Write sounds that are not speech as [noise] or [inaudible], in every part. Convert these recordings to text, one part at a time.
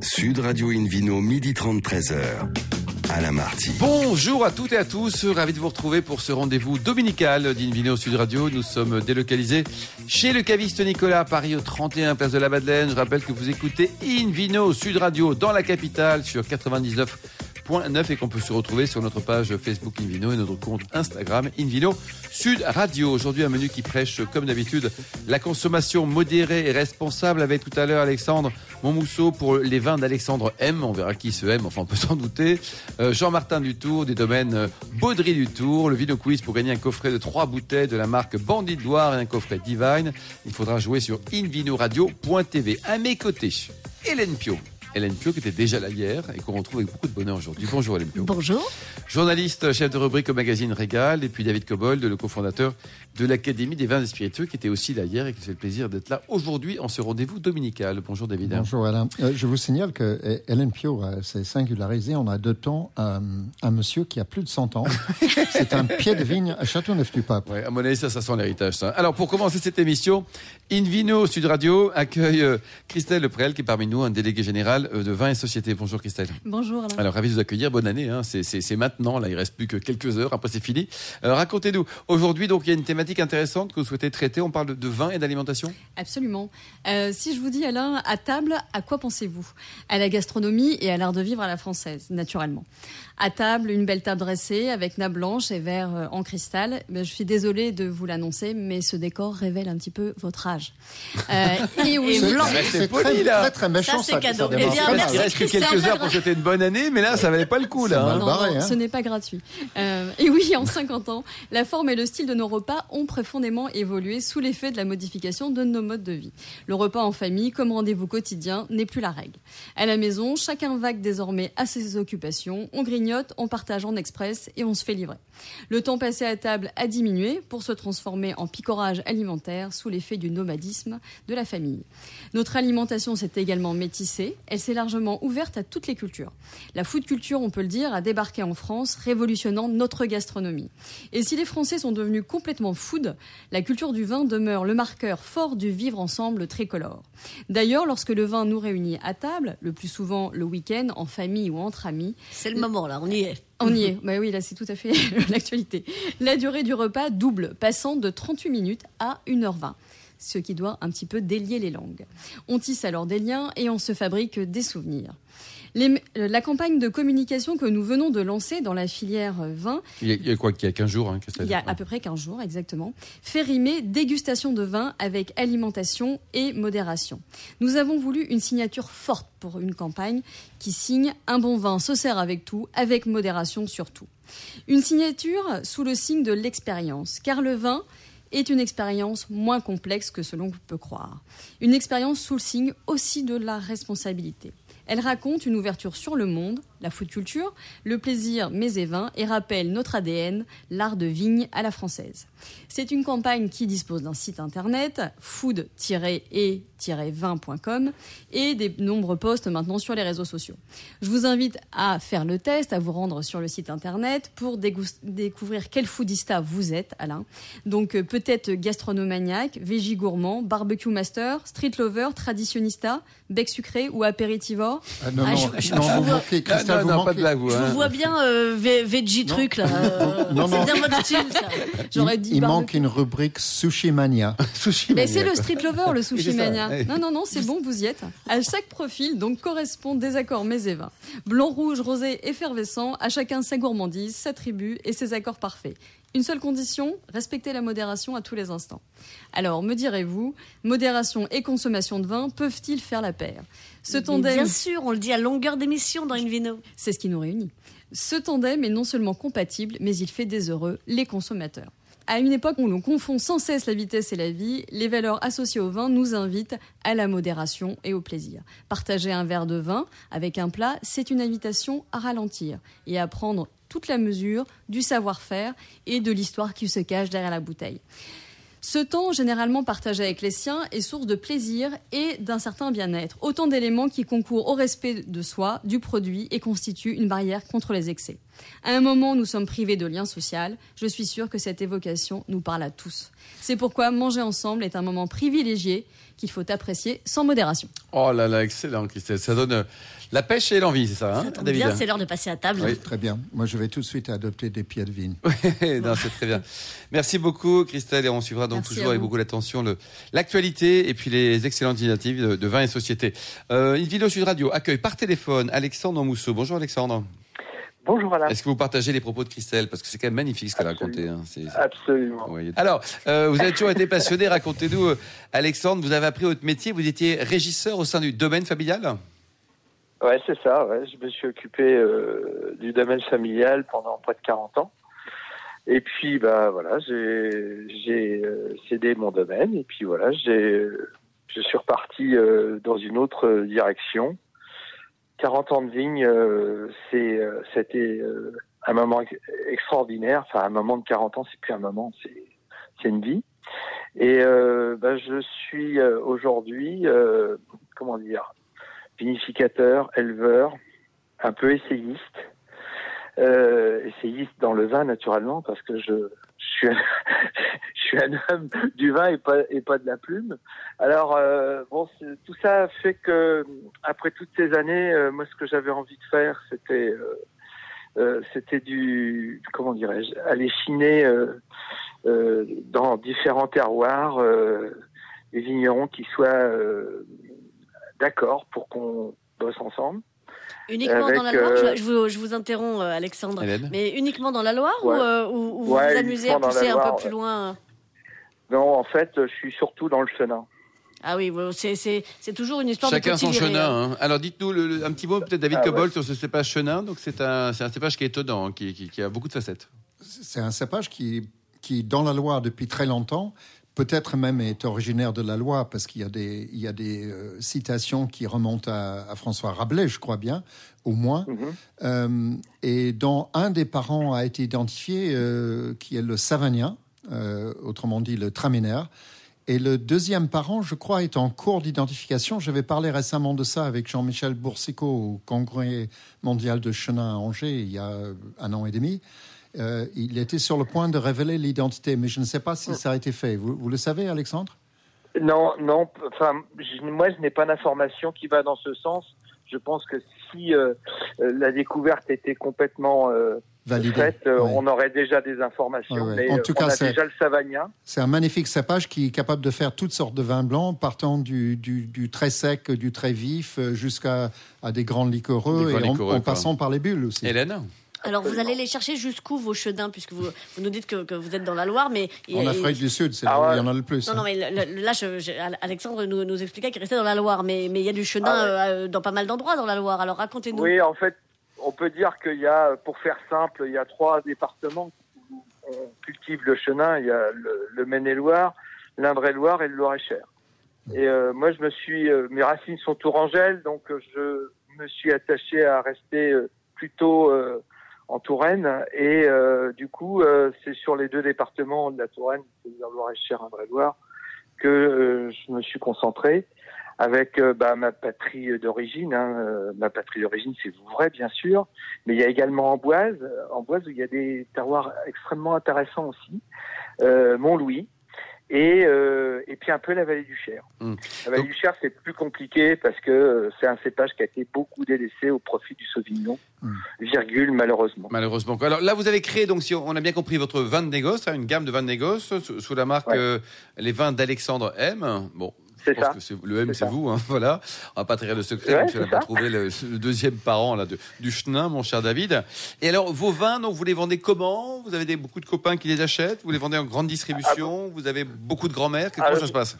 Sud Radio Invino, midi 30, 13h. Alain Marty. Bonjour à toutes et à tous, ravi de vous retrouver pour ce rendez-vous dominical d'Invino Sud Radio. Nous sommes délocalisés chez le caviste Nicolas à Paris au 31 place de la Madeleine. Je rappelle que vous écoutez Invino Sud Radio dans la capitale sur 99 et qu'on peut se retrouver sur notre page Facebook Invino et notre compte Instagram Invino Sud Radio. Aujourd'hui, un menu qui prêche, comme d'habitude, la consommation modérée et responsable avec tout à l'heure Alexandre Montmousseau pour les vins d'Alexandre M. On verra qui se aime, enfin on peut s'en douter. Euh, Jean-Martin Dutour des domaines euh, Baudry Dutour. Le Vino Quiz pour gagner un coffret de trois bouteilles de la marque Bandit Loire et un coffret Divine. Il faudra jouer sur invinoradio.tv. À mes côtés, Hélène Pio. Hélène Pio qui était déjà là hier et qu'on retrouve avec beaucoup de bonheur aujourd'hui. Bonjour Hélène Pio. Bonjour. Journaliste, chef de rubrique au magazine Régal et puis David Cobold, le cofondateur de l'Académie des vins et spiritueux qui était aussi là hier et qui fait le plaisir d'être là aujourd'hui en ce rendez-vous dominical. Bonjour David. Bonjour Alain. Euh, je vous signale que euh, Hélène Pio euh, s'est singularisée en adoptant un, un monsieur qui a plus de 100 ans. [laughs] C'est un pied de vigne à Châteauneuf-du-Pape. Ouais, à mon avis, ça, ça sent l'héritage. Ça. Alors, pour commencer cette émission, Invino Sud Radio accueille euh, Christelle Leprel, qui est parmi nous un délégué général euh, de vin et société. Bonjour Christelle. Bonjour Alain. Alors, ravi de vous accueillir. Bonne année. Hein. C'est- maintenant. Là, il reste plus que quelques heures. Après, c'est fini. Euh, Racontez-nous. Aujourd'hui, donc, il y a une thématique intéressante que vous souhaitez traiter. On parle de, vin et d'alimentation. Absolument. Euh, si je vous dis Alain, à table, à quoi pensez-vous? À la gastronomie et à l'art de vivre à la française, naturellement. À table, une belle table dressée avec nappe blanche et verre en cristal. Ben, je suis désolée de vous l'annoncer, mais ce décor révèle un petit peu votre âge. Euh, [laughs] et oui, C'est- très, très, très méchant. Ça, c'est cadeau. Bien, merci. Il reste que Christian, quelques heures pour souhaiter une bonne année, mais là, ça valait pas le coup, là. Hein. Non, barré, non, hein. ce n'est pas gratuit. Euh, et oui, en 50 ans, la forme et le style de nos repas ont profondément évolué sous l'effet de la modification de nos modes de vie. Le repas en famille, comme rendez-vous quotidien, n'est plus la règle. À la maison, chacun vague désormais à ses occupations, on grignote, on partage en express et on se fait livrer. Le temps passé à table a diminué pour se transformer en picorage alimentaire sous l'effet du nomadisme de la famille. Notre alimentation s'est également métissée, elle s'est largement ouverte à toutes les cultures. La food culture, on peut le dire, a débarqué en France, révolutionnant notre gastronomie. Et si les Français sont devenus complètement food, la culture du vin demeure le marqueur fort du vivre ensemble tricolore. D'ailleurs, lorsque le vin nous réunit à table, le plus souvent le week-end, en famille ou entre amis, C'est le moment là, on y est. on y est. Bah oui, là, c'est tout à fait [laughs] l'actualité. La durée du repas double, passant de 38 minutes à 1h20 ce qui doit un petit peu délier les langues. On tisse alors des liens et on se fabrique des souvenirs. Les- euh, la campagne de communication que nous venons de lancer dans la filière vin Il y a, il y a quoi qu'il y a 15 jours, hein, il y a à peu près 15 jours, exactement, fait rimer dégustation de vin avec alimentation et modération. Nous avons voulu une signature forte pour une campagne qui signe un bon vin se sert avec tout, avec modération surtout. Une signature sous le signe de l'expérience, car le vin est une expérience moins complexe que ce l'on peut croire. Une expérience sous le signe aussi de la responsabilité. Elle raconte une ouverture sur le monde, la food culture, le plaisir mets et vins et rappelle notre ADN, l'art de vigne à la française. C'est une campagne qui dispose d'un site internet, food-et-vin.com et des nombreux posts maintenant sur les réseaux sociaux. Je vous invite à faire le test, à vous rendre sur le site internet pour découvrir quel foodista vous êtes, Alain. Donc euh, peut-être gastronomaniaque, végie gourmand, barbecue master, street lover, traditionnista, bec sucré ou apéritivore? Ah, non, Ah, non, je- je- non, je vous vois- manquez, Non, vous non, manquez. pas de blague, vous. Je hein. vous vois bien euh, ve- veggie truc là. euh, Non, non. C'est bien votre style ça. J'aurais Il, dit il manque une rubrique Sushi Mania. [laughs] Sushi Mais c'est le street lover, le sushi mania. Non, non, non, c'est bon, vous y êtes. À chaque profil, donc, correspondent des accords mets et vins. Blanc, rouge, rosé, effervescent, à chacun sa gourmandise, sa tribu et ses accords parfaits. Une seule condition, respecter la modération à tous les instants. Alors, me direz-vous, modération et consommation de vin peuvent-ils faire la paire? Ce tandem, Bien sûr, on le dit à longueur d'émission dans une vino. c'est ce qui nous réunit. Ce tandem est non seulement compatible, mais il fait des heureux les consommateurs. À une époque où l'on confond sans cesse la vitesse et la vie, les valeurs associées au vin nous invitent à la modération et au plaisir. Partager un verre de vin avec un plat, c'est une invitation à ralentir et à prendre toute la mesure du savoir-faire et de l'histoire qui se cache derrière la bouteille. Ce temps, généralement partagé avec les siens, est source de plaisir et d'un certain bien-être. Autant d'éléments qui concourent au respect de soi, du produit et constituent une barrière contre les excès. À un moment où nous sommes privés de liens sociaux, je suis sûre que cette évocation nous parle à tous. C'est pourquoi manger ensemble est un moment privilégié qu'il faut apprécier sans modération. Oh là là, excellent, Christelle. Ça donne euh, la pêche et l'envie, c'est ça, hein, Ça David bien, c'est l'heure de passer à table. Oui. Très bien. Moi, je vais tout de suite adopter des pieds de vigne. [laughs] non, c'est très bien. Merci beaucoup, Christelle, et on suivra donc Merci toujours avec beaucoup d'attention l'actualité et puis les excellentes initiatives de, de vin et société. Euh, une vidéo Sud Radio accueille par téléphone Alexandre Mousseau. Bonjour Alexandre. Bonjour Alain. Est-ce que vous partagez les propos de Christelle? Parce que c'est quand même magnifique ce qu'elle a raconté. Absolument. hein. Absolument. Alors, euh, vous avez toujours été passionné. Racontez-nous, euh, Alexandre, vous avez appris votre métier. Vous étiez régisseur au sein du domaine familial? Ouais, c'est ça. Ouais. Je me suis occupé euh, du domaine familial pendant près de 40 ans. Et puis, bah voilà, j'ai cédé mon domaine. Et puis voilà, je suis reparti euh, dans une autre direction. 40 ans de vigne, euh, c'est euh, c'était euh, un moment ex- extraordinaire. Enfin, un moment de 40 ans, c'est plus un moment, c'est c'est une vie. Et euh, bah, je suis euh, aujourd'hui, euh, comment dire, vinificateur, éleveur, un peu essayiste. Essayiste dans le vin naturellement parce que je [laughs] je suis un homme du vin et pas et pas de la plume. Alors euh, bon, tout ça fait que après toutes ces années, euh, moi ce que j'avais envie de faire, c'était euh, c'était du comment dirais-je, aller chiner dans différents terroirs des vignerons qui soient d'accord pour qu'on bosse ensemble. Uniquement Avec, dans la Loire, euh, je, je vous, je vous interromps, euh, Alexandre. Hélène Mais uniquement dans la Loire Ouais. ou, euh, ou- ou vous Ouais, vous amusez à pousser un Loire, peu plus loin euh Non, en fait, je suis surtout dans le chenin. Ah oui, c'est- toujours une histoire Chacun de son viré, hein. chenin. hein. Alors dites-nous un petit mot peut-être David Ah, Cobol ouais. sur ce cépage chenin. Donc c'est un, cépage qui est étonnant, qui, qui- qui a beaucoup de facettes. C'est un cépage qui, qui, dans la Loire depuis très longtemps, peut-être même est originaire de la Loire, parce qu'il y a des, il y a des euh, citations qui remontent à, à François Rabelais, je crois bien, au moins. Mhm. Euh, et dont un des parents a été identifié, euh, qui est le Savagnin, euh, autrement dit le Traminaire. Et le deuxième parent, je crois, est en cours d'identification. J'avais parlé récemment de ça avec Jean-Michel Boursicot au Congrès mondial de Chenin à Angers il y a un an et demi. Euh, il était sur le point de révéler l'identité, mais je ne sais pas si ça a été fait. Vous, vous le savez, Alexandre? Non, non. Enfin, je- moi, je n'ai pas d'information qui va dans ce sens. Je pense que si euh, euh, la découverte était complètement euh, Validé. faite, euh, Ouais. on aurait déjà des informations. Ouais, ouais. Mais En tout on cas, a c'est- déjà le Savagnin. C'est un magnifique cépage qui est capable de faire toutes sortes de vins blancs, partant du, du, du très sec, du très vif, jusqu'à à des grands liquoreux, Des grands et en, liquoreux, en passant par les bulles aussi. Hélène? Alors vous allez les chercher jusqu'où vos chedins, puisque vous, vous nous dites que, que vous êtes dans la Loire, mais En et- Afrique du Sud, c'est Ah là où ouais. il y en a le plus. Non, hein. non, mais le- le- là, je- je- Alexandre nous, nous expliquait qu'il restait dans la Loire, mais mais il y a du chenin Ah ouais. euh, dans pas mal d'endroits dans la Loire. Alors racontez-nous. Oui, en fait, on peut dire qu'il y a, pour faire simple, il y a trois départements où on cultive le chenin. Il y a le, le Maine-et-Loire, l'Indre-et-Loire et le Loir-et-Cher. Et euh, moi, je me suis, euh, mes racines sont tourangelles, donc euh, je me suis attaché à rester euh, plutôt euh, en Touraine. Et euh, du coup, euh, c'est sur les deux départements de la Touraine, c'est-à-dire Loir-et-Cher, Indre-et-Loire, que euh, je me suis concentré avec euh, bah, ma patrie d'origine. hein, euh, ma patrie d'origine, c'est Vouvray, bien sûr, mais il y a également Amboise, euh, Amboise où il y a des terroirs extrêmement intéressants aussi, Mont-Louis, et, euh, et puis un peu la vallée du Cher. Hmm. La vallée Donc- du Cher, c'est plus compliqué parce que euh, c'est un cépage qui a été beaucoup délaissé au profit du Sauvignon, Hmm. virgule, malheureusement. Malheureusement. Alors là, vous avez créé, donc, si on a bien compris, votre vin de négoce, hein, une gamme de vins de négoce sous, sous la marque Ouais. euh, Les Vins d'Alexandre M. Bon. C'est ça. que le M, C'est vous, hein, [laughs] voilà. On va pas trahir le secret, Ouais, on n'a pas trouvé le, le deuxième parent là, de- du chenin, mon cher David. Et alors, vos vins, donc, vous les vendez comment? Vous avez des, beaucoup de copains qui les achètent? Vous les vendez en grande distribution? Vous avez beaucoup de grand-mères? Comment Ah, ça se passe?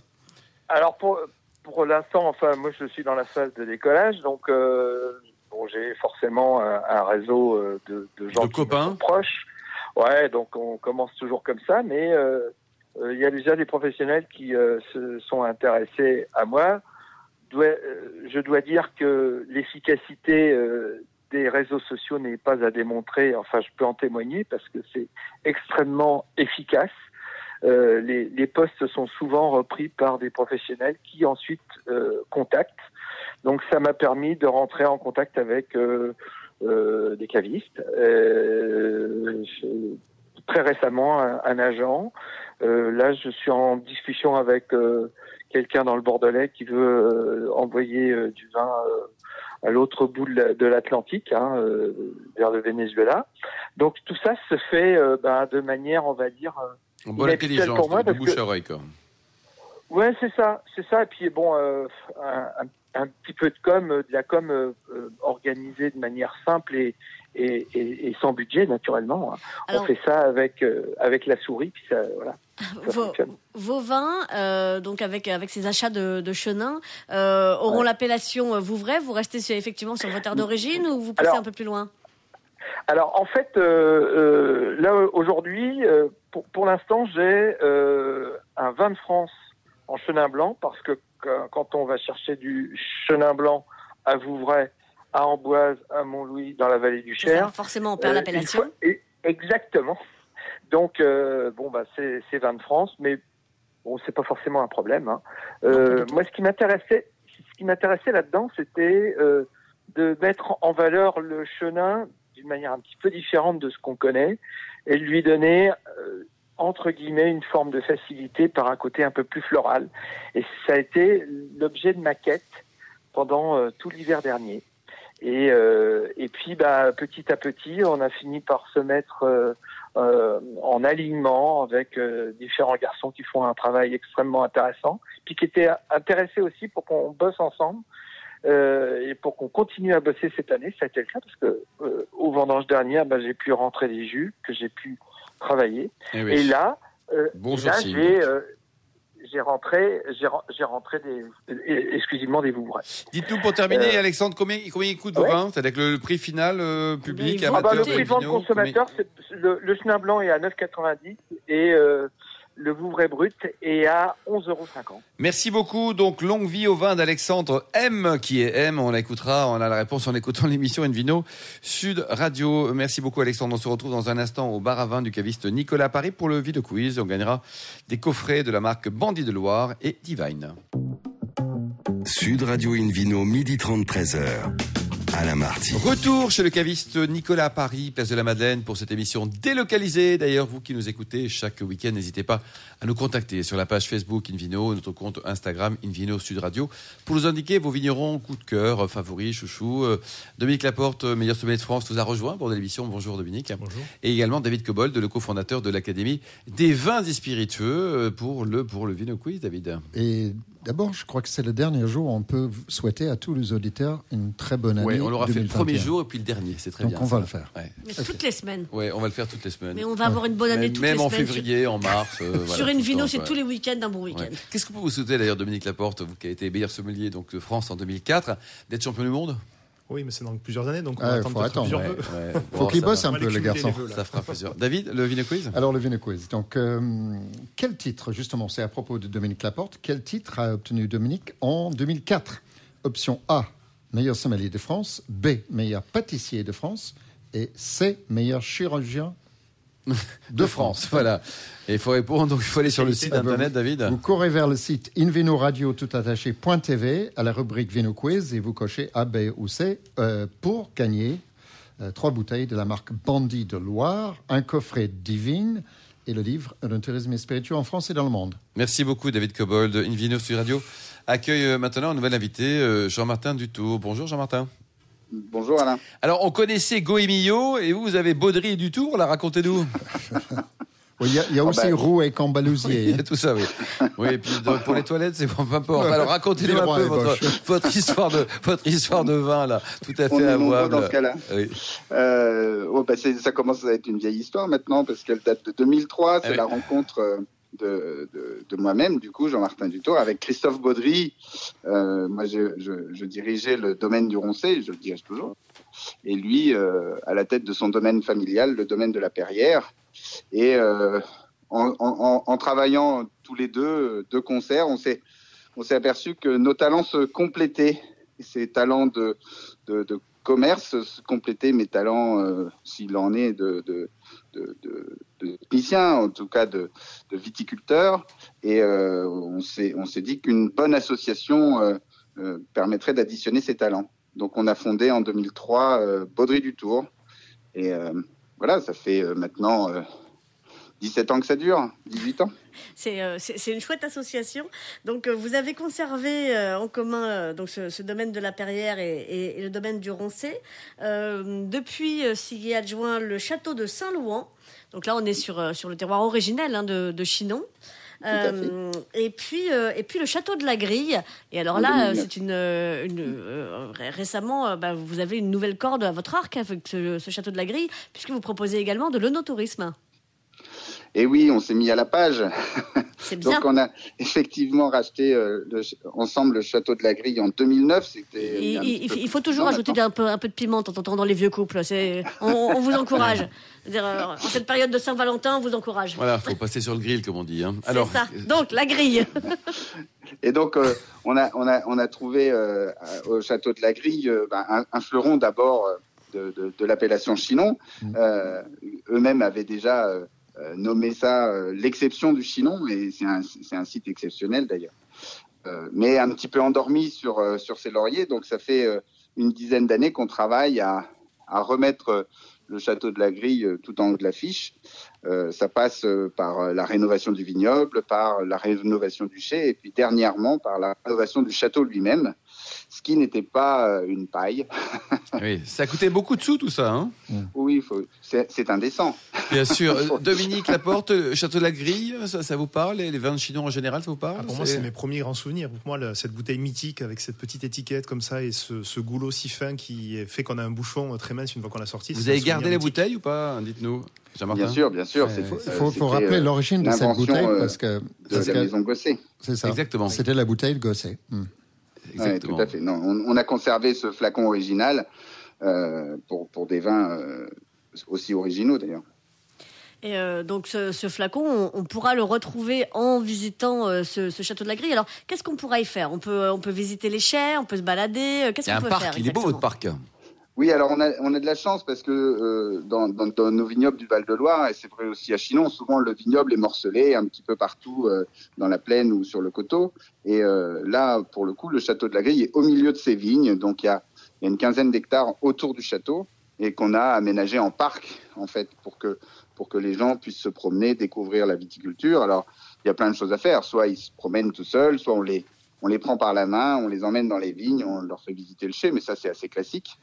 Alors pour pour l'instant, enfin moi je suis dans la phase de décollage, donc euh, bon j'ai forcément un, un réseau euh, de, de gens De qui copains? me sont proches. Ouais, donc on commence toujours comme ça, mais euh, il y a déjà des professionnels qui euh, se sont intéressés à moi. Euh, je dois dire que l'efficacité euh, des réseaux sociaux n'est pas à démontrer. Enfin, je peux en témoigner parce que c'est extrêmement efficace. Euh, les, les postes sont souvent repris par des professionnels qui ensuite euh, contactent. Donc ça m'a permis de rentrer en contact avec euh, euh, des cavistes. Euh, très récemment, un agent. Euh, là, je suis en discussion avec euh, quelqu'un dans le Bordelais qui veut euh, envoyer euh, du vin euh, à l'autre bout de la- de l'Atlantique, hein, euh, vers le Venezuela. Donc tout ça se fait euh, ben, de manière, on va dire. euh, En bonne intelligence, pour moi de bouche à oreille, quoi. Ouais, c'est ça, c'est ça. Et puis bon, euh, un, un- un petit peu de com, de la com euh, organisée de manière simple et, et, et, et sans budget, naturellement. hein. Alors- On fait ça avec euh, avec la souris, puis ça, voilà. Vos, vins, euh, donc avec avec ces achats de, de Chenin, euh, auront Ouais. l'appellation euh, Vouvray. Vous restez sur- effectivement sur votre terre d'origine ou vous Alors- un peu plus loin? Alors en fait, euh, là aujourd'hui, pour, pour l'instant, j'ai un vin de France en chenin blanc parce que quand- on va chercher du chenin blanc à Vouvray, à Amboise, à Montlouis, dans la vallée du Cher, Forcément, on perd l'appellation. Exactement. Donc euh, bon bah c'est c'est vin de France, mais bon c'est pas forcément un problème. hein. Euh, moi ce qui m'intéressait, ce qui m'intéressait là-dedans, c'était euh, de mettre en valeur le chenin d'une manière un petit peu différente de ce qu'on connaît et de lui donner euh, entre guillemets une forme de facilité par un côté un peu plus floral. Et ça a été l'objet de ma quête pendant euh, tout l'hiver dernier. Et, euh, et puis, bah, petit à petit, on a fini par se mettre euh, en alignement avec euh, différents garçons qui font un travail extrêmement intéressant, puis qui étaient intéressés aussi pour qu'on bosse ensemble euh, et pour qu'on continue à bosser cette année. Ça a été le cas parce que au vendange dernière, bah, j'ai pu rentrer des jus que j'ai pu travailler. Eh oui. Et là, Bon là, j'ai j'ai rentré, j'ai ren- j'ai rentré des, exclusivement des Vouvray. Dites-nous pour terminer, Euh, Alexandre, combien, combien il coûte vos ouais. vins? C'est avec le, le prix final euh, public, faut Ah bah, amateur, le prix de vente consommateur, le, le chenin blanc est à 9,90 et euh, le Vouvray brut est à 11,50 euros. Merci beaucoup. Donc, longue vie au vin d'Alexandre M, qui est M. On l'écoutera. On a la réponse en écoutant [laughs] l'émission Envino Sud Radio. Merci beaucoup, Alexandre. On se retrouve dans un instant au bar à vin du caviste Nicolas Paris pour le Vino Quiz. On gagnera des coffrets de la marque Bandit de Loire et Divine. Sud Radio Invino, midi 30, 13h. Alain Marty. Retour chez le caviste Nicolas à Paris, place de la Madeleine, pour cette émission délocalisée. D'ailleurs, vous qui nous écoutez chaque week-end, n'hésitez pas à nous contacter sur la page Facebook Invino, notre compte Instagram Invino Sud Radio, pour nous indiquer vos vignerons coup de cœur, favoris, chouchous. Euh, Dominique Laporte, euh, meilleur sommelier de France, nous a rejoint pour l'émission. Bonjour Dominique. Bonjour. Et également David Cobold, le cofondateur de l'Académie des vins et spiritueux euh, pour le, pour le Vino Quiz, David. Et d'abord, je crois que c'est le dernier jour où on peut souhaiter à tous les auditeurs une très bonne année. Ouais, on l'aura fait le 2021. premier jour et puis le dernier, c'est très Donc bien. on ça. va le faire. Ouais. Mais toutes les semaines. Ouais, on va le faire toutes les semaines. Mais on va avoir une bonne année même, toutes même les en semaines. février, en mars. euh, Sur, [laughs] voilà, sur tout une vino, c'est ouais. tous les week-ends d'un bon week-end. Ouais. Qu'est-ce que vous souhaitez d'ailleurs, Dominique Laporte, vous qui avez été meilleur sommelier donc, de France en 2004, d'être champion du monde? Oui, mais c'est dans plusieurs années, donc on Ah, va il attendre faut attendre, plusieurs [laughs] Ouais, vœux. ouais. Faut qu'il bosse va. un peu, le garçon. vœux. Ça fera plusieurs. David, le Vino Quiz Alors, le Vino Quiz. Donc, euh, quel titre, justement, c'est à propos de Dominique Laporte, quel titre a obtenu Dominique en 2004 Option A, meilleur sommelier de France. B, meilleur pâtissier de France. Et C, meilleur chirurgien [laughs] de France. Voilà. Et il faut répondre, donc il faut aller sur le site internet, David. Vous courez vers le site tout attaché.tv à la rubrique Vino Quiz et vous cochez A, B ou C euh, pour gagner euh, trois bouteilles de la marque Bandit de Loire, un coffret Divine et le livre Un tourisme et spiritueux en France et dans le monde. Merci beaucoup, David Cobold. Invino sur Radio accueille euh, maintenant un nouvel invité, Jean-Martin Dutour. Bonjour, Jean-Martin. Bonjour Alain. Alors, on connaissait Goemillo et vous, vous avez Baudry et Dutour, là, racontez-nous. [laughs] Oui, Il y a, il y a Oh, aussi ben. Roux et Il Cambalousier. y a tout ça, oui. [laughs] Oui, et puis donc, pour les toilettes, c'est bon, peu importe. Alors, racontez-nous un peu [laughs] votre, histoire de, votre histoire de vin, là, tout à On fait est nombreux avouable. dans ce cas-là. Oui. Euh, oh, bah, c'est- ça commence à être une vieille histoire maintenant parce qu'elle date de 2003. C'est Ah oui. la rencontre euh, de, de, de moi-même, du coup, Jean-Martin Dutour, avec Christophe Baudry. Euh, moi, je, je, je dirigeais le domaine du Roncé, je le dirige toujours. Et lui, euh, à la tête de son domaine familial, le domaine de la Perrière. Et euh, en, en, en travaillant tous les deux, euh, de concert, on s'est on s'est aperçu que nos talents se complétaient. Ces talents de, de, de commerce se complétaient mes talents, euh, s'il en est, de, de, de, de technicien, en tout cas de, de viticulteur. Et euh, on s'est on s'est dit qu'une bonne association euh, euh, permettrait d'additionner ces talents. Donc on a fondé en 2003 euh, Baudry du Tour. Et euh, voilà, ça fait euh, maintenant euh, 17 ans que ça dure, 18 ans. C'est euh, c'est- une chouette association. Donc, euh, vous avez conservé euh, en commun donc ce, ce domaine de la Perrière et, et- et le domaine du Roncé. Depuis, euh, s'y est adjoint le château de Saint-Louan. Donc là, on est sur, sur le terroir originel hein, de, de Chinon. Euh, et puis euh, et puis le château de la Grille. Et alors là, 2009. c'est une, une euh, ré- récemment, bah, vous avez une nouvelle corde à votre arc avec ce, ce château de la Grille, puisque vous proposez également de l'onotourisme. Et oui, on s'est mis à la page. [laughs] Bien. Donc on a effectivement racheté euh, le ensemble le château de la Grille en 2009. C'était Il, il- il faut toujours ajouter un peu, un peu de piment en temps dans les vieux couples. C'est, on, on vous encourage. [laughs] Euh, en cette période de Saint-Valentin, on vous encourage. Voilà, faut passer sur le grill, comme on dit. hein. C'est ça. Donc, la grille. [laughs] Et donc, euh, on, a, on, a, on a trouvé euh, au château de la Grille euh, ben, un, un fleuron d'abord de, de, de l'appellation Chinon. Euh, Eux-mêmes avaient déjà euh, nommé ça euh, l'exception du Chinon, et c'est un, un site exceptionnel d'ailleurs. Euh, mais un petit peu endormi sur, sur ses lauriers. Donc, ça fait une dizaine d'années qu'on travaille à, à remettre le château de la Grille tout en haut de l'affiche. Ça passe par la rénovation du vignoble, par la rénovation du chai, et puis dernièrement par la rénovation du château lui-même, ce qui n'était pas euh, une paille. [laughs] Oui, ça a coûté beaucoup de sous, tout ça. Hein Oui, faut- c'est c'est indécent. [laughs] Bien sûr. Euh, Dominique Laporte, euh, Château de la Grille, ça, ça vous parle? Les les vins de Chinon en général, ça vous parle? Ah, pour moi, c'est mes premiers grands souvenirs. Pour moi, cette bouteille mythique avec cette petite étiquette comme ça et ce, ce goulot si fin qui fait qu'on a un bouchon très mince une fois qu'on l'a sorti. Vous avez gardé la bouteille ou pas Dites-nous. Jean-Martin? Bien sûr, bien sûr. Il euh, faut, rappeler l'origine de cette bouteille euh, parce que de parce la que- maison Gosset. c'est ça. Exactement. C'était la bouteille de Gosset. Hmm. Ouais, tout à fait. Non, on, on a conservé ce flacon original euh, pour, pour des vins euh, aussi originaux d'ailleurs. Et euh, donc, ce, ce flacon, on, on pourra le retrouver en visitant euh, ce, ce château de la grille. Alors, qu'est-ce qu'on pourra y faire? On peut, on peut visiter les chais, on peut se balader. Qu'est-ce qu'on peut faire il est beau votre parc. Oui, alors on a, on a de la chance parce que euh, dans, nos vignobles du Val-de-Loire, et c'est vrai aussi à Chinon, souvent le vignoble est morcelé un petit peu partout euh, dans la plaine ou sur le coteau. Et euh, là, pour le coup, le château de la Grille est au milieu de ces vignes, donc il y a, y a une quinzaine d'hectares autour du château et qu'on a aménagé en parc en fait pour que pour que les gens puissent se promener, découvrir la viticulture. Alors il y a plein de choses à faire. Soit ils se promènent tout seuls, soit on les on les prend par la main, on les emmène dans les vignes, on leur fait visiter le chai, mais ça c'est assez classique.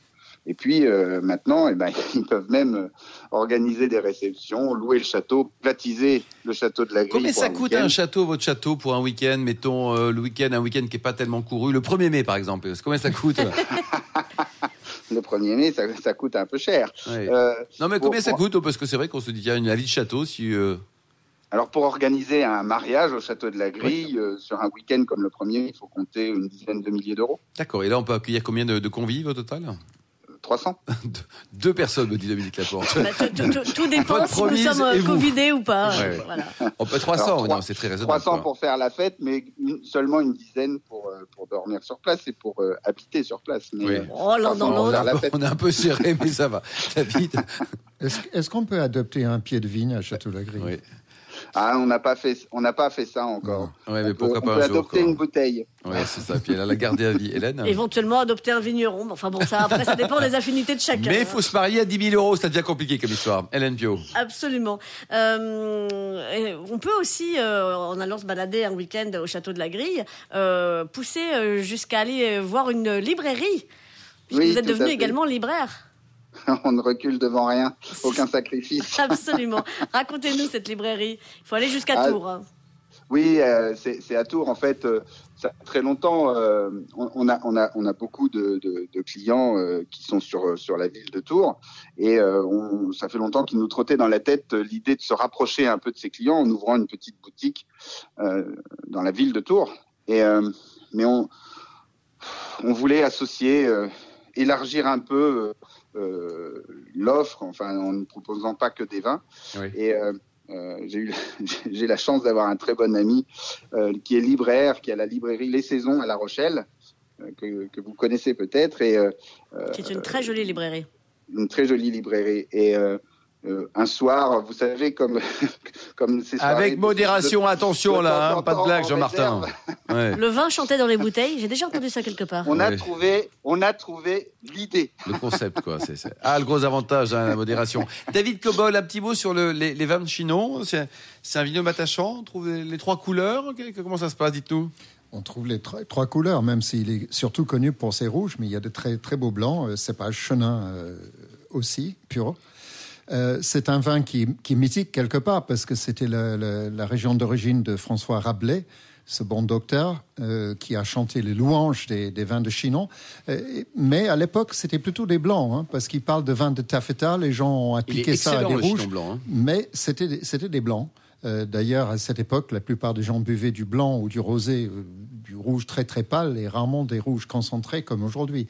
Et puis euh, maintenant, eh ben, [laughs] ils peuvent même euh, organiser des réceptions, louer le château, platiser le château de la Grille. Combien ça un coûte un château, votre château, pour un week-end Mettons euh, le week-end, un week-end qui est pas tellement couru, le 1er mai par exemple. Combien ça coûte [laughs] [laughs] Le 1er mai, ça, ça coûte un peu cher. Ouais. Euh, Non mais pour- combien ça coûte Parce que c'est vrai qu'on se dit, tiens, une avis de château, si... euh, Alors pour organiser un mariage au château de la Grille euh, sur un week-end comme le premier, il faut compter une dizaine de milliers d'euros. D'accord, et là on peut accueillir combien de, de convives au total? 300 [laughs] Deux personnes, me dit Dominique Laporte. Bah, tout, tout- dépend si nous sommes euh, covidés ou pas. Ouais. Voilà. On peut 300, Alors, non, trois- c'est très raisonnable. 300 quoi. pour faire la fête, mais seulement une dizaine pour, euh, pour dormir sur place et pour euh, habiter sur place. Mais, Oui. euh, Oh, l'un dans 300 pour l'autre. faire la fête. On est un peu serré, mais ça va. Ça vite. Est-ce qu'on peut adopter un pied de vigne à Château-Lagrille? Oui. Ah, on n'a pas fait, on n'a pas fait ça encore. Ouais, on peut, on un adopter une bouteille. Ouais, c'est ça. Puis elle a la gardé à vie. Hélène Éventuellement adopter un vigneron. Enfin bon, ça après, ça dépend des affinités de chacun. Mais il faut se marier à 10 000 euros, ça devient compliqué comme histoire. Hélène Pio. Absolument. Euh, on peut aussi, euh, en allant se balader un week-end au château de la Grille, euh, pousser jusqu'à aller voir une librairie. Puisque Oui, vous êtes devenu également libraire. [laughs] on ne recule devant rien, aucun sacrifice. [laughs] Absolument. Racontez-nous cette librairie. Il faut aller jusqu'à Ah, Tours. Oui, euh, c'est à Tours. En fait, euh, ça fait très longtemps, euh, on, on a, on, a, on a beaucoup de, de, de clients euh, qui sont sur, sur la ville de Tours. Et on, ça fait longtemps qu'ils nous trottaient dans la tête l'idée de se rapprocher un peu de ces clients en ouvrant une petite boutique dans la ville de Tours. Et, mais on, on voulait associer, élargir un peu l'offre, enfin en ne proposant pas que des vins. Oui. Et euh, euh, j'ai eu [laughs] j'ai la chance d'avoir un très bon ami euh, qui est libraire, qui a la librairie Les Saisons à La Rochelle, euh, que, que vous connaissez peut-être, et euh, C'est une très jolie librairie. une très jolie librairie. Et euh, un soir, vous savez, comme [laughs] comme ces soirées Avec de- modération, de- attention de là, hein, pas de blague, Jean-Martin. Ouais, [laughs] Le vin chantait dans les bouteilles. J'ai déjà entendu ça quelque part. On a trouvé, on a trouvé l'idée. le concept, quoi. c'est- c'est- Ah, le gros avantage, hein, la modération. David Cobol, un petit mot sur le- les, les vins de Chinon. C'est c'est un vignoble attachant. On trouve les, trois couleurs. Comment ça se passe Dites-nous? On trouve les trois, trois couleurs, même s'il est surtout connu pour ses rouges, mais il y a de très, très beaux blancs, euh, cépage chenin euh, aussi, pur. Euh, c'est un vin qui, qui est mythique quelque part, parce que c'était la, la- la région d'origine de François Rabelais, ce bon docteur euh, qui a chanté les louanges des, des vins de Chinon. Euh, mais à l'époque, c'était plutôt des blancs, hein, parce qu'il parle de vin de taffeta, les gens ont appliqué ça à des rouges blanc. hein. mais c'était des- c'était des blancs. Euh, D'ailleurs, à cette époque, la plupart des gens buvaient du blanc ou du rosé, du rouge très très pâle et rarement des rouges concentrés comme aujourd'hui.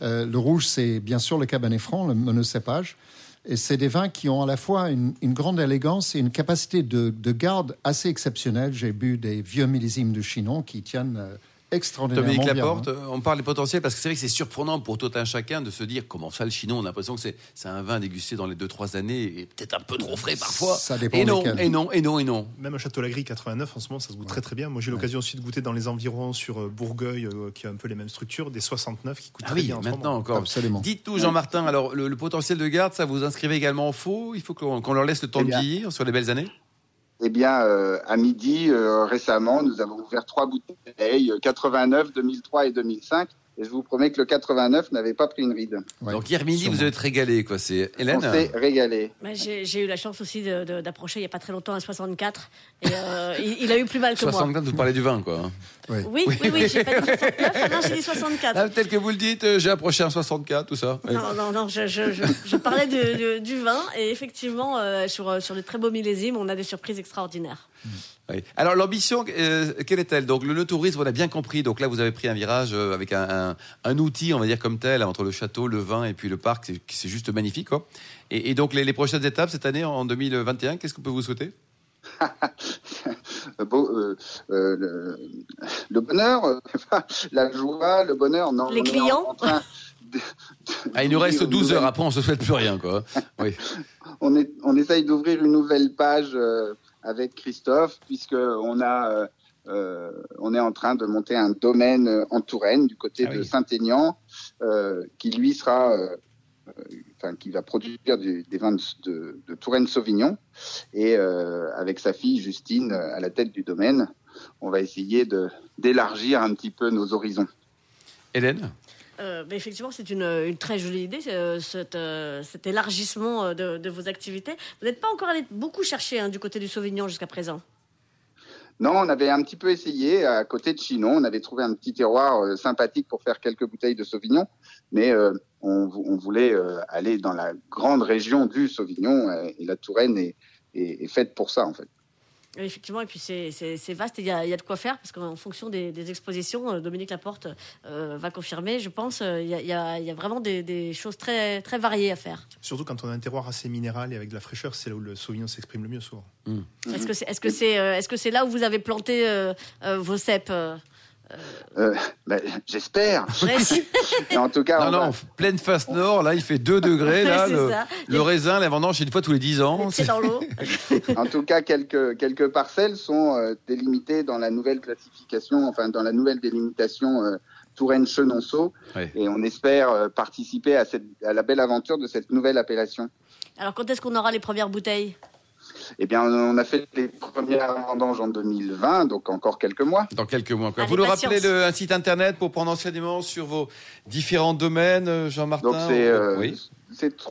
Euh, le rouge, c'est bien sûr le cabernet franc, le monocépage. Et c'est des vins qui ont à la fois une, grande élégance et une capacité de, de garde assez exceptionnelle. J'ai bu des vieux millésimes de Chinon qui tiennent euh, extraordinairement Dominique bien. Laporte, hein. euh, on parle des potentiels parce que c'est vrai que c'est surprenant pour tout un chacun de se dire comment ça le Chinon. On a l'impression que c'est c'est un vin dégusté dans les 2-3 années et peut-être un peu trop frais parfois. Ça dépend et non, lesquels. et non, et non, et non. Même à Château-Lagris 89, en ce moment, ça se goûte très très bien. Moi, j'ai l'occasion aussi de goûter dans les environs sur euh, Bourgueil, euh, qui a un peu les mêmes structures, des 69 qui coûtent Ah très oui, bien en ce maintenant moment. encore. Absolument. Dites-tout, Jean-Martin, alors le, le potentiel de garde, ça vous inscrivez également en faux Il faut qu'on leur laisse le temps Eh de bien. vieillir sur les belles années Eh bien, euh, à midi, euh, récemment, nous avons ouvert trois bouteilles, euh, 89, 2003 et 2005. Et je vous promets que le 89 n'avait pas pris une ride. Ouais, Donc hier midi, sûrement. vous avez été régalé, quoi. C'est Hélène On s'est régalé. Bah, J'ai eu la chance aussi d'approcher il n'y a pas très longtemps un 64. Et euh, il, il a eu plus mal que moi. 64, vous parlez du vin, quoi. Hein. Oui. Oui, oui, oui, j'ai pas dit 69, ah non, j'ai dit 64. Ah, tel que vous le dites, euh, j'ai approché un 64, tout ça. Non, non, non, je, je, je, je parlais du, vin et effectivement, euh, sur, sur de très beaux millésimes, on a des surprises extraordinaires. Oui. Alors l'ambition, euh, quelle est-elle? Donc le, le tourisme, on a bien compris. Donc là, vous avez pris un virage euh, avec un, un- un outil, on va dire comme tel, entre le château, le vin et puis le parc. C'est- juste magnifique, quoi. Et, et donc les, les prochaines étapes cette année, en 2021, qu'est-ce qu'on peut vous souhaiter? [laughs] Beau- euh, euh, le, le bonheur, euh, [laughs] la joie, le bonheur, non. Les clients de- de- Ah, il nous reste d'ouvrir une 12 heures. Après, on se souhaite plus rien, quoi. [laughs] Oui. on, est, on essaye d'ouvrir une nouvelle page euh, avec Christophe, puisque on a, euh, euh, on est en train de monter un domaine en Touraine, du côté Ah de oui. Saint-Aignan, euh, qui lui sera, euh, enfin, qui va produire du- des vins de, de, de Touraine Sauvignon, et euh, avec sa fille Justine euh, à la tête du domaine, on va essayer d'élargir un petit peu nos horizons. Hélène? Euh, mais effectivement, c'est une, une très jolie idée, euh, cet, euh, cet élargissement de, de vos activités. Vous n'êtes pas encore allé beaucoup chercher hein, du côté du Sauvignon jusqu'à présent? Non, on avait un petit peu essayé à côté de Chinon. On avait trouvé un petit terroir euh, sympathique pour faire quelques bouteilles de Sauvignon, mais euh, on, vou- on voulait euh, aller dans la grande région du Sauvignon euh, et la Touraine est, est, est faite pour ça en fait. Effectivement, et puis c'est- vaste et il y, a il y a de quoi faire parce qu'en fonction des, des expositions, euh, Dominique Laporte euh, va confirmer, je pense, il y, a, y y vraiment des, des choses très, très variées à faire. Surtout quand on a un terroir assez minéral et avec de la fraîcheur, c'est là où le Sauvignon s'exprime le mieux souvent. Est-ce que c'est est -ce que c'est euh, est-ce que c'est là où vous avez planté euh, euh, vos cèpes euh ben, J'espère. [laughs] En tout cas, Non, on non, va- pleine face nord, là, il fait 2 degrés. Là, le, raisin, la vendange, c'est une fois tous les 10 ans. C'est dans l'eau. en tout cas, quelques, quelques parcelles sont euh, délimitées dans la nouvelle classification, enfin dans la nouvelle délimitation euh, Touraine-Chenonceau, Ouais. et on espère euh, participer à, cette, à la belle aventure de cette nouvelle appellation. Alors quand est-ce qu'on aura les premières bouteilles? Eh bien, on a fait les premières vendanges en 2020, donc encore quelques mois. Dans quelques mois. Quoi. Allez, Vous nous rappelez le, un site internet pour prendre enseignement sur vos différents domaines, euh, Jean-Martin Donc c'est euh, Oui.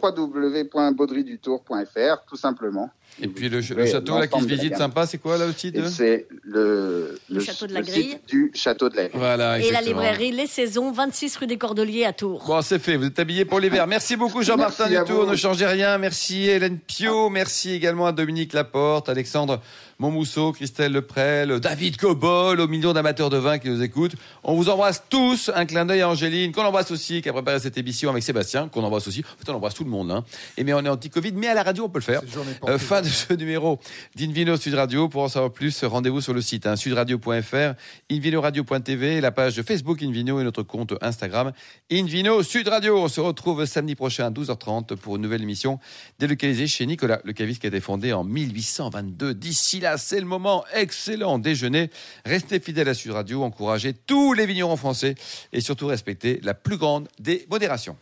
www.baudrydutour.fr, tout simplement. Et puis le, château là qui se visite sympa, c'est quoi là aussi de... C'est le, Le château de la Grille. du château de la Grille. Voilà, Et la librairie Les Saisons, 26 rue des Cordeliers à Tours. Bon, c'est fait, vous êtes habillé pour l'hiver. Merci beaucoup Jean-Martin Dutour, ne changez rien. Merci Hélène Pio, merci également à Dominique Laporte, Alexandre Montmousseau, Christelle Leprel, David Cobol, aux millions d'amateurs de vin qui nous écoutent. On vous embrasse tous. Un clin d'œil à Angéline, qu'on embrasse aussi, qui a préparé cette émission avec Sébastien, qu'on embrasse aussi. En fait, on embrasse tout le monde. Hein. Et mais on est anti-Covid, mais à la radio, on peut le faire. De ce numéro d'Invino Sud Radio. Pour en savoir plus, rendez-vous sur le site hein, sudradio.fr, invinoradio.tv, la page Facebook Invino et notre compte Instagram Invino Sud Radio. On se retrouve samedi prochain à 12h30 pour une nouvelle émission délocalisée chez Nicolas Le Caviste qui a été fondé en 1822. D'ici là, c'est le moment excellent déjeuner. Restez fidèles à Sud Radio, encouragez tous les vignerons français et surtout respectez la plus grande des modérations.